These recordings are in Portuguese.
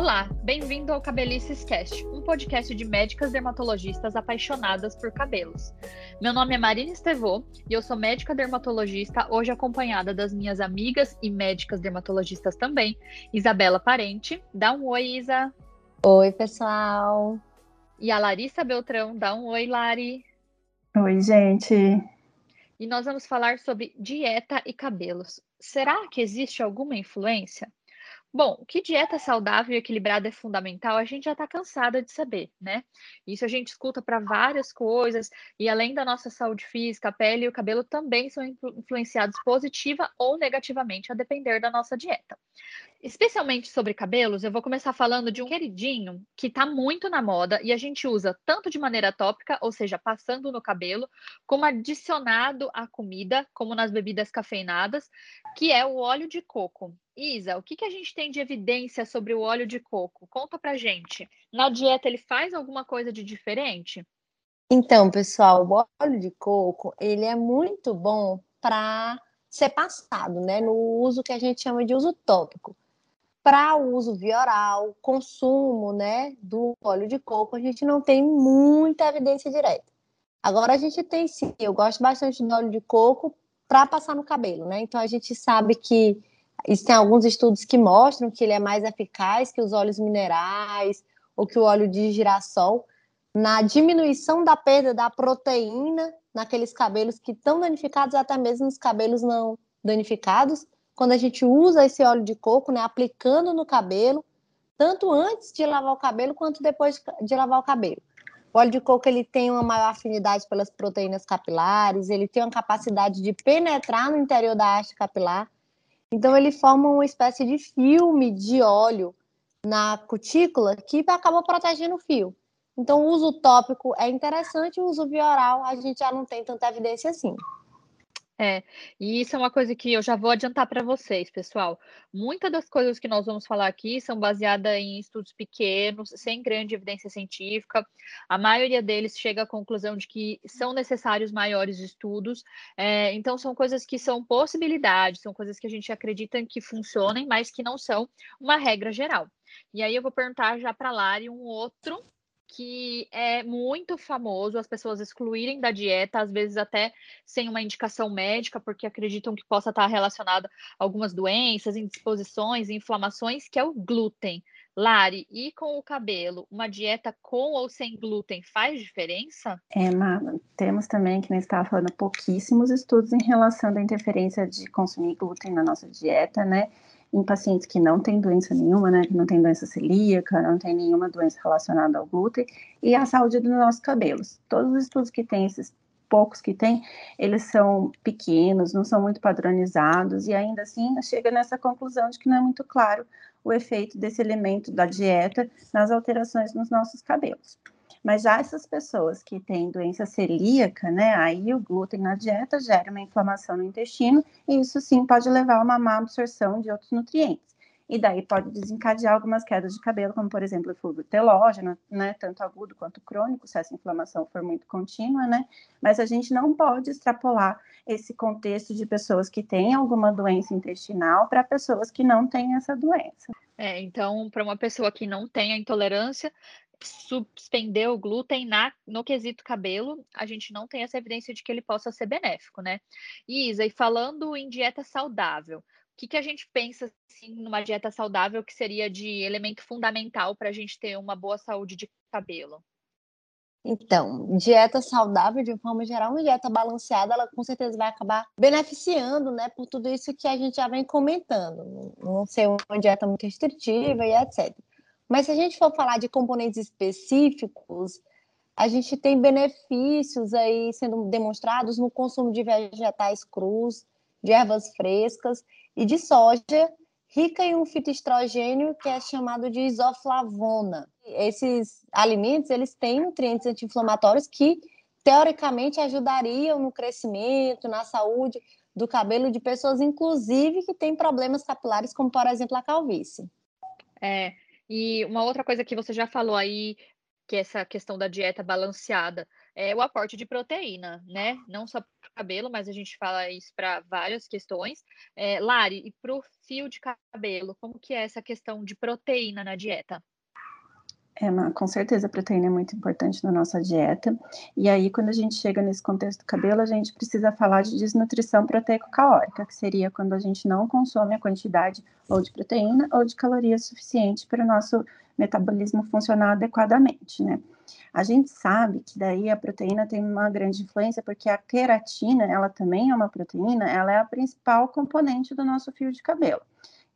Olá, bem-vindo ao Cabelices Cast, um podcast de médicas dermatologistas apaixonadas por cabelos. Meu nome é Marina Estevô e eu sou médica dermatologista, hoje acompanhada das minhas amigas e médicas dermatologistas também, Isabela Parente. Dá um oi, Isa. Oi, pessoal. E a Larissa Beltrão. Dá um oi, Lari. Oi, gente. E nós vamos falar sobre dieta e cabelos. Será que existe alguma influência? Bom, que dieta saudável e equilibrada é fundamental, a gente já está cansada de saber, né? Isso a gente escuta para várias coisas, e além da nossa saúde física, a pele e o cabelo também são influenciados positiva ou negativamente, a depender da nossa dieta. Especialmente sobre cabelos, eu vou começar falando de um queridinho que está muito na moda e a gente usa tanto de maneira tópica, ou seja, passando no cabelo, como adicionado à comida, como nas bebidas cafeinadas, que é o óleo de coco. Isa, o que, que a gente tem de evidência sobre o óleo de coco? Conta pra gente. Na dieta ele faz alguma coisa de diferente? Então, pessoal, o óleo de coco, ele é muito bom para ser passado, né, no uso que a gente chama de uso tópico. Para uso via oral, consumo, né, do óleo de coco, a gente não tem muita evidência direta. Agora a gente tem sim, eu gosto bastante do óleo de coco para passar no cabelo, né? Então a gente sabe que Existem alguns estudos que mostram que ele é mais eficaz que os óleos minerais ou que o óleo de girassol na diminuição da perda da proteína naqueles cabelos que estão danificados, até mesmo nos cabelos não danificados. Quando a gente usa esse óleo de coco, né, aplicando no cabelo, tanto antes de lavar o cabelo quanto depois de lavar o cabelo. O óleo de coco ele tem uma maior afinidade pelas proteínas capilares, ele tem uma capacidade de penetrar no interior da haste capilar então ele forma uma espécie de filme de óleo na cutícula que acaba protegendo o fio. Então o uso tópico é interessante, o uso via oral a gente já não tem tanta evidência assim. É, e isso é uma coisa que eu já vou adiantar para vocês, pessoal. Muitas das coisas que nós vamos falar aqui são baseadas em estudos pequenos, sem grande evidência científica. A maioria deles chega à conclusão de que são necessários maiores estudos. É, então, são coisas que são possibilidades, são coisas que a gente acredita que funcionem, mas que não são uma regra geral. E aí eu vou perguntar já para a Lari um outro que é muito famoso as pessoas excluírem da dieta, às vezes até sem uma indicação médica, porque acreditam que possa estar relacionado a algumas doenças, indisposições, inflamações, que é o glúten. Lari, e com o cabelo, uma dieta com ou sem glúten faz diferença? É, temos também, que nem estava falando, pouquíssimos estudos em relação à interferência de consumir glúten na nossa dieta, né? Em pacientes que não têm doença nenhuma, né, que não tem doença celíaca, não tem nenhuma doença relacionada ao glúten, e a saúde dos nossos cabelos. Todos os estudos que tem, esses poucos que tem, eles são pequenos, não são muito padronizados, e ainda assim chega nessa conclusão de que não é muito claro o efeito desse elemento da dieta nas alterações nos nossos cabelos. Mas já essas pessoas que têm doença celíaca, né, aí o glúten na dieta gera uma inflamação no intestino e isso sim pode levar a uma má absorção de outros nutrientes. E daí pode desencadear algumas quedas de cabelo, como por exemplo o fluxo telógeno, né, tanto agudo quanto crônico, se essa inflamação for muito contínua, né? Mas a gente não pode extrapolar esse contexto de pessoas que têm alguma doença intestinal para pessoas que não têm essa doença. É, então, para uma pessoa que não tem a intolerância, suspender o glúten na, no quesito cabelo, a gente não tem essa evidência de que ele possa ser benéfico, né? Isa, e falando em dieta saudável, o que, que a gente pensa assim, numa dieta saudável que seria de elemento fundamental para a gente ter uma boa saúde de cabelo? Então, dieta saudável, de forma geral, uma dieta balanceada, ela com certeza vai acabar beneficiando, né, por tudo isso que a gente já vem comentando. Não ser uma dieta muito restritiva e etc. Mas se a gente for falar de componentes específicos, a gente tem benefícios aí sendo demonstrados no consumo de vegetais crus, de ervas frescas e de soja rica em um fitoestrogênio que é chamado de isoflavona. Esses alimentos, eles têm nutrientes anti-inflamatórios que teoricamente ajudariam no crescimento, na saúde do cabelo de pessoas inclusive que têm problemas capilares, como por exemplo a calvície. É, e uma outra coisa que você já falou aí, que é essa questão da dieta balanceada. é o aporte de proteína, né? Não só para o cabelo, mas a gente fala isso para várias questões. É, Lari, e para o fio de cabelo, como que é essa questão de proteína na dieta? É, com certeza a proteína é muito importante na nossa dieta. E aí, quando a gente chega nesse contexto do cabelo, a gente precisa falar de desnutrição proteico-calórica, que seria quando a gente não consome a quantidade ou de proteína ou de calorias suficiente para o nosso metabolismo funcionar adequadamente, né? A gente sabe que daí a proteína tem uma grande influência, porque a queratina, ela também é uma proteína, ela é a principal componente do nosso fio de cabelo.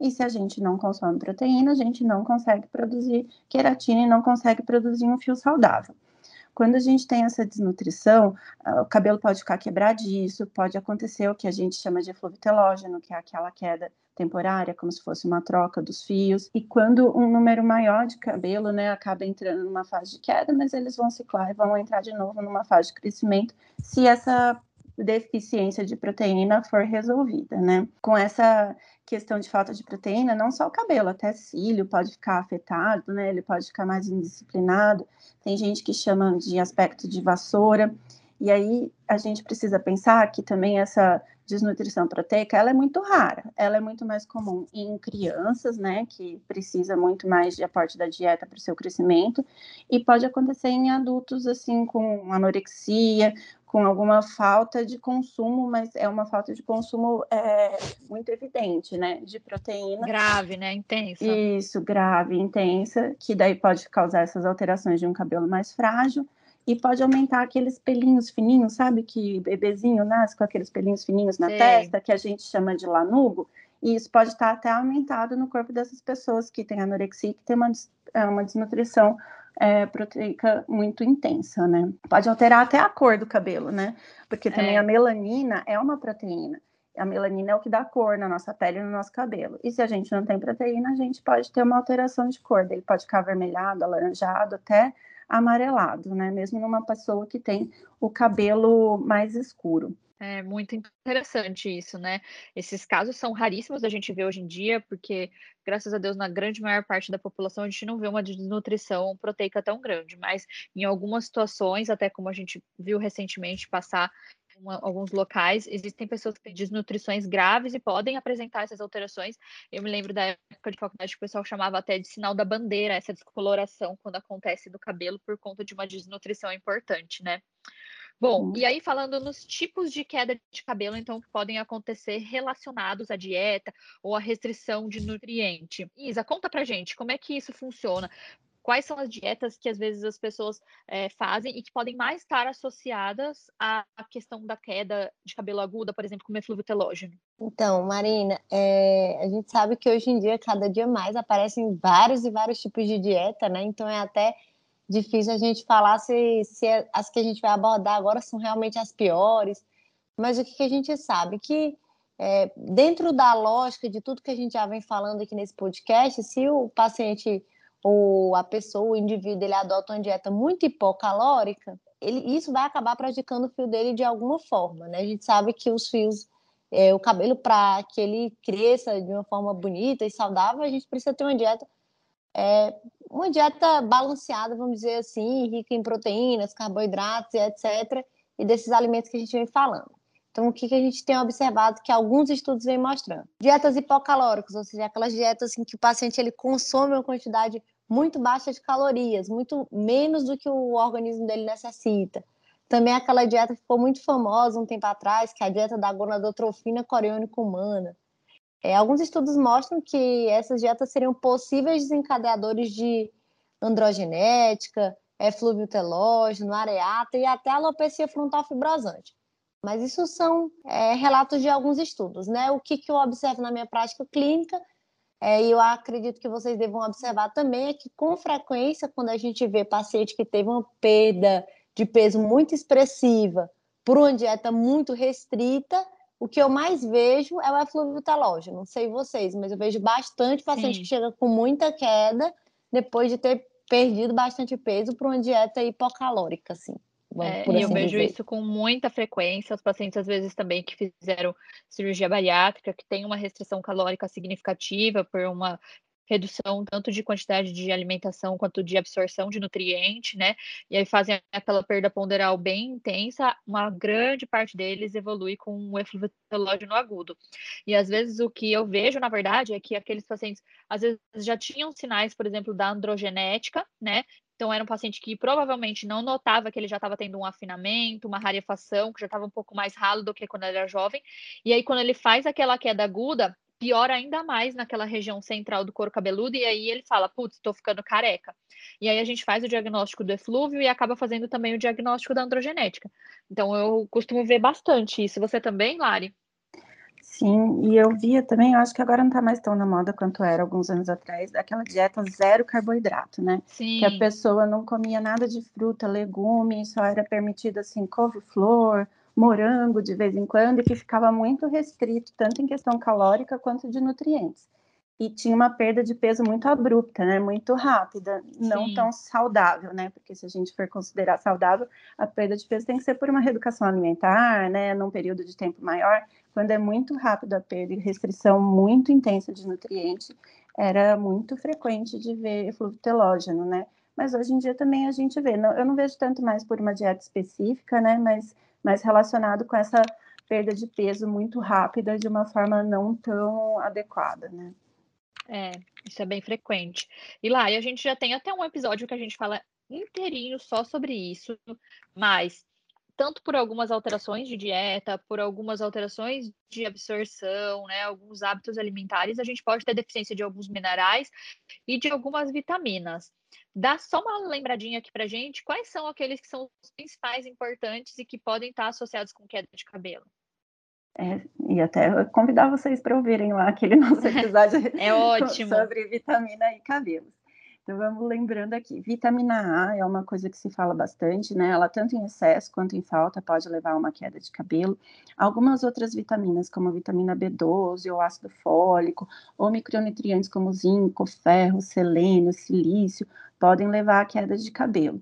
E se a gente não consome proteína, a gente não consegue produzir queratina e não consegue produzir um fio saudável. Quando a gente tem essa desnutrição, ah, o cabelo pode ficar quebradiço, pode acontecer o que a gente chama de efluvitelógeno, que é aquela queda temporária, como se fosse uma troca dos fios. E quando um número maior de cabelo, né, acaba entrando numa fase de queda, mas eles vão ciclar e vão entrar de novo numa fase de crescimento, se essa deficiência de proteína for resolvida, né? Com essa questão de falta de proteína, não só o cabelo, até cílio pode ficar afetado, né? Ele pode ficar mais indisciplinado. Tem gente que chama de aspecto de vassoura. E aí a gente precisa pensar que também essa desnutrição proteica, ela é muito rara. Ela é muito mais comum em crianças, né, que precisa muito mais de aporte da dieta para o seu crescimento, e pode acontecer em adultos assim com anorexia, com alguma falta de consumo, mas é uma falta de consumo é, muito evidente, né? De proteína. Grave, né? Intensa. Isso, grave, intensa, que daí pode causar essas alterações de um cabelo mais frágil e pode aumentar aqueles pelinhos fininhos, sabe? Que bebezinho nasce com aqueles pelinhos fininhos na Sim. testa, que a gente chama de lanugo. E isso pode estar até aumentado no corpo dessas pessoas que têm anorexia, que tem uma, é, uma desnutrição é, proteica muito intensa, né? Pode alterar até a cor do cabelo, né? Porque também é. a melanina é uma proteína. A melanina é o que dá cor na nossa pele e no nosso cabelo. E se a gente não tem proteína, a gente pode ter uma alteração de cor. Ele pode ficar avermelhado, alaranjado, até amarelado, né? Mesmo numa pessoa que tem o cabelo mais escuro. É muito interessante isso, né? Esses casos são raríssimos da gente ver hoje em dia, porque, graças a Deus, na grande maior parte da população, a gente não vê uma desnutrição proteica tão grande, mas em algumas situações, até como a gente viu recentemente passar em alguns locais, existem pessoas que têm desnutrições graves e podem apresentar essas alterações. Eu me lembro da época de faculdade que o pessoal chamava até de sinal da bandeira, essa descoloração quando acontece no cabelo por conta de uma desnutrição importante, né? Bom, e aí falando nos tipos de queda de cabelo, então, que podem acontecer relacionados à dieta ou à restrição de nutriente. Isa, conta pra gente como é que isso funciona. Quais são as dietas que às vezes as pessoas é, fazem e que podem mais estar associadas à questão da queda de cabelo aguda, por exemplo, como eflúvio telógeno? Então, Marina, é, a gente sabe que hoje em dia, cada dia mais, aparecem vários e vários tipos de dieta, né? Então é até difícil a gente falar se, se é, as que a gente vai abordar agora são realmente as piores, mas o que, que a gente sabe? Que é, dentro da lógica de tudo que a gente já vem falando aqui nesse podcast, se o paciente ou a pessoa, o indivíduo, ele adota uma dieta muito hipocalórica, ele, isso vai acabar prejudicando o fio dele de alguma forma, né? A gente sabe que os fios, é, o cabelo, para que ele cresça de uma forma bonita e saudável, a gente precisa ter uma dieta é, uma dieta balanceada, vamos dizer assim, rica em proteínas, carboidratos etc., e desses alimentos que a gente vem falando. Então, o que, que a gente tem observado que alguns estudos vêm mostrando? Dietas hipocalóricas, ou seja, aquelas dietas em que o paciente ele consome uma quantidade muito baixa de calorias, muito menos do que o organismo dele necessita. Também aquela dieta que ficou muito famosa um tempo atrás, que é a dieta da gonadotrofina coriônica humana, é, alguns estudos mostram que essas dietas seriam possíveis desencadeadores de androgenética, eflúvio telógeno, areata e até alopecia frontal fibrosante. Mas isso são é, relatos de alguns estudos, né? O que, que eu observo na minha prática clínica, é, e eu acredito que vocês devam observar também, é que com frequência, quando a gente vê paciente que teve uma perda de peso muito expressiva por uma dieta muito restrita, o que eu mais vejo é o eflúvio telógeno. Não sei vocês, mas eu vejo bastante paciente Sim. que chega com muita queda depois de ter perdido bastante peso por uma dieta hipocalórica, assim. É, assim eu vejo dizer. isso com muita frequência. Os pacientes, às vezes, também que fizeram cirurgia bariátrica, que tem uma restrição calórica significativa por uma redução tanto de quantidade de alimentação quanto de absorção de nutriente, né? E aí fazem aquela perda ponderal bem intensa, uma grande parte deles evolui com um eflúvio telógeno agudo. E às vezes o que eu vejo, na verdade, é que aqueles pacientes às vezes já tinham sinais, por exemplo, da androgenética, né? Então, era um paciente que provavelmente não notava que ele já estava tendo um afinamento, uma rarefação, que já estava um pouco mais ralo do que quando ele era jovem. E aí, quando ele faz aquela queda aguda, piora ainda mais naquela região central do couro cabeludo, e aí ele fala, putz, estou ficando careca. E aí a gente faz o diagnóstico do eflúvio e acaba fazendo também o diagnóstico da androgenética. Então eu costumo ver bastante isso. Você também, Lari? Sim, e eu via também, eu acho que agora não está mais tão na moda quanto era alguns anos atrás, aquela dieta zero carboidrato, né? Sim. Que a pessoa não comia nada de fruta, legume, só era permitido assim, couve-flor, morango de vez em quando, e que ficava muito restrito, tanto em questão calórica quanto de nutrientes. E tinha uma perda de peso muito abrupta, né? Muito rápida, não Sim. tão saudável, né? Porque se a gente for considerar saudável, a perda de peso tem que ser por uma reeducação alimentar, né? Num período de tempo maior. Quando é muito rápido a perda e restrição muito intensa de nutrientes, era muito frequente de ver eflúvio telógeno, né? Mas hoje em dia também a gente vê. Não, eu não vejo tanto mais por uma dieta específica, né? Mas mais relacionado com essa perda de peso muito rápida de uma forma não tão adequada, né? É, isso é bem frequente. E lá, e a gente já tem até um episódio que a gente fala inteirinho só sobre isso, mas tanto por algumas alterações de dieta, por algumas alterações de absorção, né, alguns hábitos alimentares, a gente pode ter deficiência de alguns minerais e de algumas vitaminas. Dá só uma lembradinha aqui pra gente, quais são aqueles que são os principais importantes e que podem estar associados com queda de cabelo? É, e até convidar vocês para ouvirem lá aquele nosso episódio é ótimo. sobre vitamina e cabelos. Então vamos lembrando aqui, vitamina A é uma coisa que se fala bastante, né? Ela tanto em excesso quanto em falta pode levar a uma queda de cabelo. Algumas outras vitaminas, como a vitamina B12 ou ácido fólico, ou micronutrientes como zinco, ferro, selênio, silício, podem levar à queda de cabelo.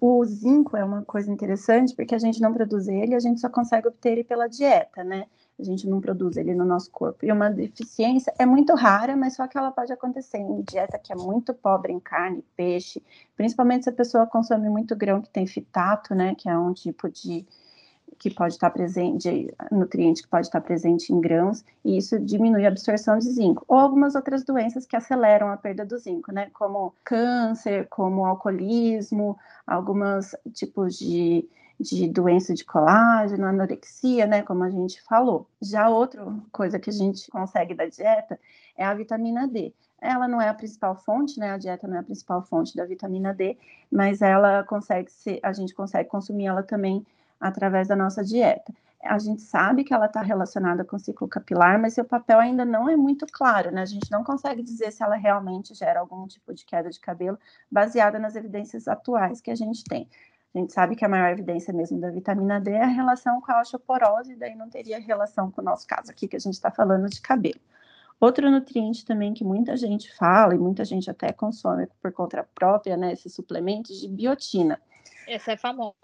O zinco é uma coisa interessante porque a gente não produz ele, a gente só consegue obter ele pela dieta, né? A gente não produz ele no nosso corpo. E uma deficiência é muito rara, mas só que ela pode acontecer em dieta que é muito pobre em carne, peixe, principalmente se a pessoa consome muito grão que tem fitato, né? Que é um tipo de que pode estar presente, nutriente que pode estar presente em grãos, e isso diminui a absorção de zinco. Ou algumas outras doenças que aceleram a perda do zinco, né? Como câncer, como alcoolismo, alguns tipos de, de doença de colágeno, anorexia, né? Como a gente falou. Já outra coisa que a gente consegue da dieta é a vitamina D ela não é a principal fonte, né? A dieta não é a principal fonte da vitamina D, mas ela consegue ser, a gente consegue consumir ela também através da nossa dieta. A gente sabe que ela está relacionada com o ciclo capilar, mas seu papel ainda não é muito claro, né? A gente não consegue dizer se ela realmente gera algum tipo de queda de cabelo baseada nas evidências atuais que a gente tem. A gente sabe que a maior evidência mesmo da vitamina D é a relação com a osteoporose, e daí não teria relação com o nosso caso aqui, que a gente está falando de cabelo. Outro nutriente também que muita gente fala e muita gente até consome por conta própria, né, esses suplementos de biotina. Essa é famosa.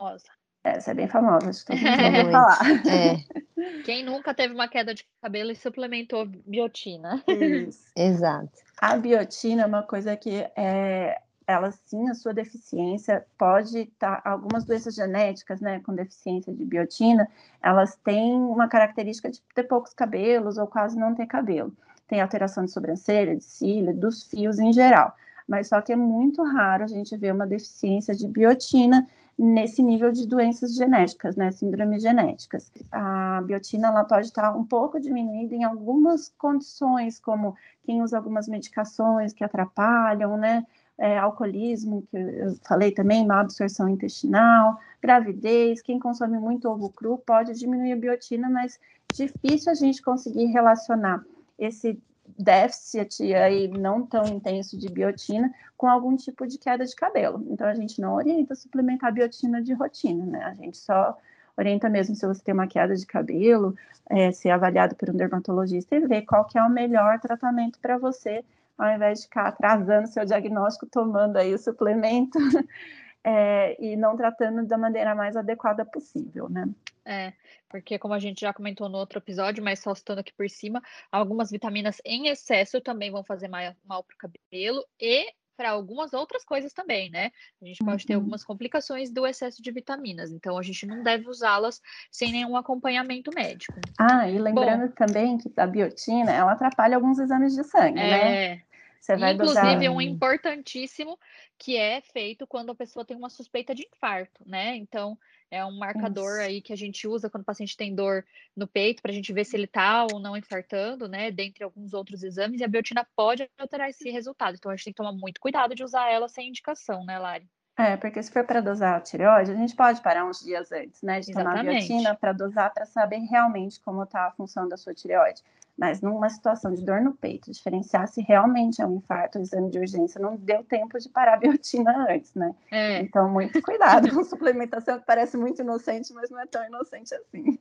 Essa é bem famosa, acho que todo mundo ouviu falar. É. Quem nunca teve uma queda de cabelo e suplementou biotina? Isso. Exato. A biotina é uma coisa que é, ela sim, a sua deficiência pode estar, tá, algumas doenças genéticas, né, com deficiência de biotina, elas têm uma característica de ter poucos cabelos ou quase não ter cabelo. Tem alteração de sobrancelha, de cílio, dos fios em geral. Mas só que é muito raro a gente ver uma deficiência de biotina nesse nível de doenças genéticas, né, síndromes genéticas. A biotina ela pode estar um pouco diminuída em algumas condições, como quem usa algumas medicações que atrapalham, né, é, alcoolismo, que eu falei também, má absorção intestinal, gravidez, quem consome muito ovo cru pode diminuir a biotina, mas difícil a gente conseguir relacionar esse déficit aí não tão intenso de biotina com algum tipo de queda de cabelo. Então a gente não orienta suplementar biotina de rotina, né? A gente só orienta mesmo se você tem uma queda de cabelo, é, ser avaliado por um dermatologista e ver qual que é o melhor tratamento para você, ao invés de ficar atrasando seu diagnóstico, tomando aí o suplemento é, e não tratando da maneira mais adequada possível, né? É, porque como a gente já comentou no outro episódio, mas só citando aqui por cima, algumas vitaminas em excesso também vão fazer mal, para o cabelo e para algumas outras coisas também, né? A gente pode ter uhum. algumas complicações do excesso de vitaminas, então a gente não deve usá-las sem nenhum acompanhamento médico. Ah, e lembrando Bom, também que a biotina, ela atrapalha alguns exames de sangue, é, né? Você vai Inclusive, dosar... um importantíssimo que é feito quando a pessoa tem uma suspeita de infarto, né? Então, é um marcador aí que a gente usa quando o paciente tem dor no peito, para a gente ver se ele está ou não infartando, né? Dentre alguns outros exames, e a biotina pode alterar esse resultado. Então, a gente tem que tomar muito cuidado de usar ela sem indicação, né, Lari? É, porque se for para dosar a tireoide, a gente pode parar uns dias antes, né, de Exatamente. tomar a biotina para dosar, para saber realmente como está a função da sua tireoide. Mas numa situação de dor no peito, diferenciar se realmente é um infarto, o exame de urgência, não deu tempo de parar a biotina antes, né? É. Então, muito cuidado com suplementação que parece muito inocente, mas não é tão inocente assim.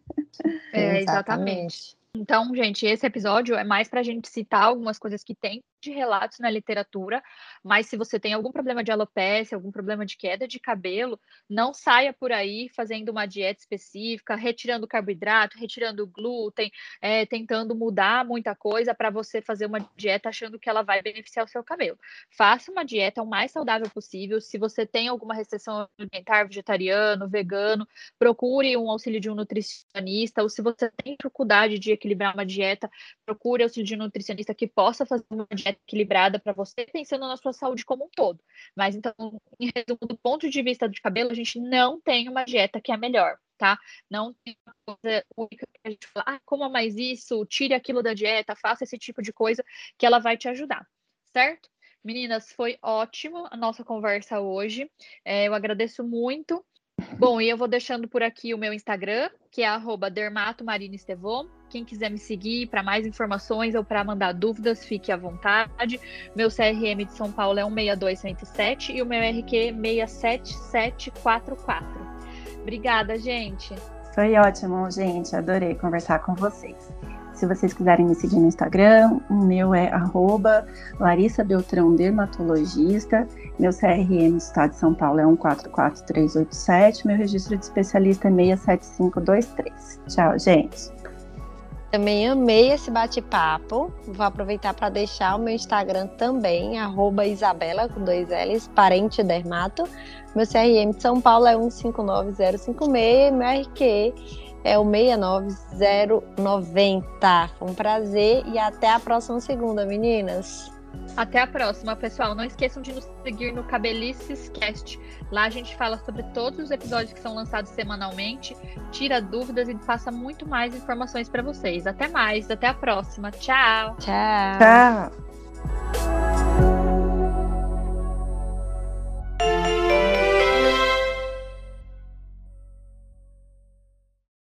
É, exatamente. Então, gente, esse episódio é mais para a gente citar algumas coisas que tem de relatos na literatura, mas se você tem algum problema de alopecia, algum problema de queda de cabelo, não saia por aí fazendo uma dieta específica, retirando carboidrato, retirando glúten, é, tentando mudar muita coisa para você fazer uma dieta achando que ela vai beneficiar o seu cabelo. Faça uma dieta o mais saudável possível. Se você tem alguma restrição alimentar, vegetariano, vegano, procure um auxílio de um nutricionista, ou se você tem dificuldade de equilibrar uma dieta, procure auxílio de um nutricionista que possa fazer uma dieta equilibrada para você, pensando na sua saúde como um todo. Mas então, em resumo, do ponto de vista de cabelo, a gente não tem uma dieta que é melhor, tá? Não tem uma coisa única que a gente fala, ah, coma mais isso, tire aquilo da dieta, faça esse tipo de coisa que ela vai te ajudar, certo? Meninas, foi ótimo a nossa conversa hoje. É, eu agradeço muito. Bom, e eu vou deixando por aqui o meu Instagram, que é dermatomarinestevon. Quem quiser me seguir para mais informações ou para mandar dúvidas, fique à vontade. Meu CRM de São Paulo é 162107 e o meu RQ 67744. Obrigada, gente. Foi ótimo, gente. Adorei conversar com vocês. Se vocês quiserem me seguir no Instagram, o meu é arroba Larissa Beltrão Dermatologista. Meu CRM do Estado de São Paulo é 144387. Meu registro de especialista é 67523. Tchau, gente. Também amei esse bate-papo. Vou aproveitar para deixar o meu Instagram também, arroba Isabela, com dois L's, parente dermato. Meu CRM de São Paulo é 159056, meu RQ é o 69090. Um prazer e até a próxima segunda, meninas. Até a próxima, pessoal. Não esqueçam de nos seguir no Cabelices Cast. Lá a gente fala sobre todos os episódios que são lançados semanalmente, tira dúvidas e passa muito mais informações para vocês. Até mais, até a próxima. Tchau. Tchau. Tchau.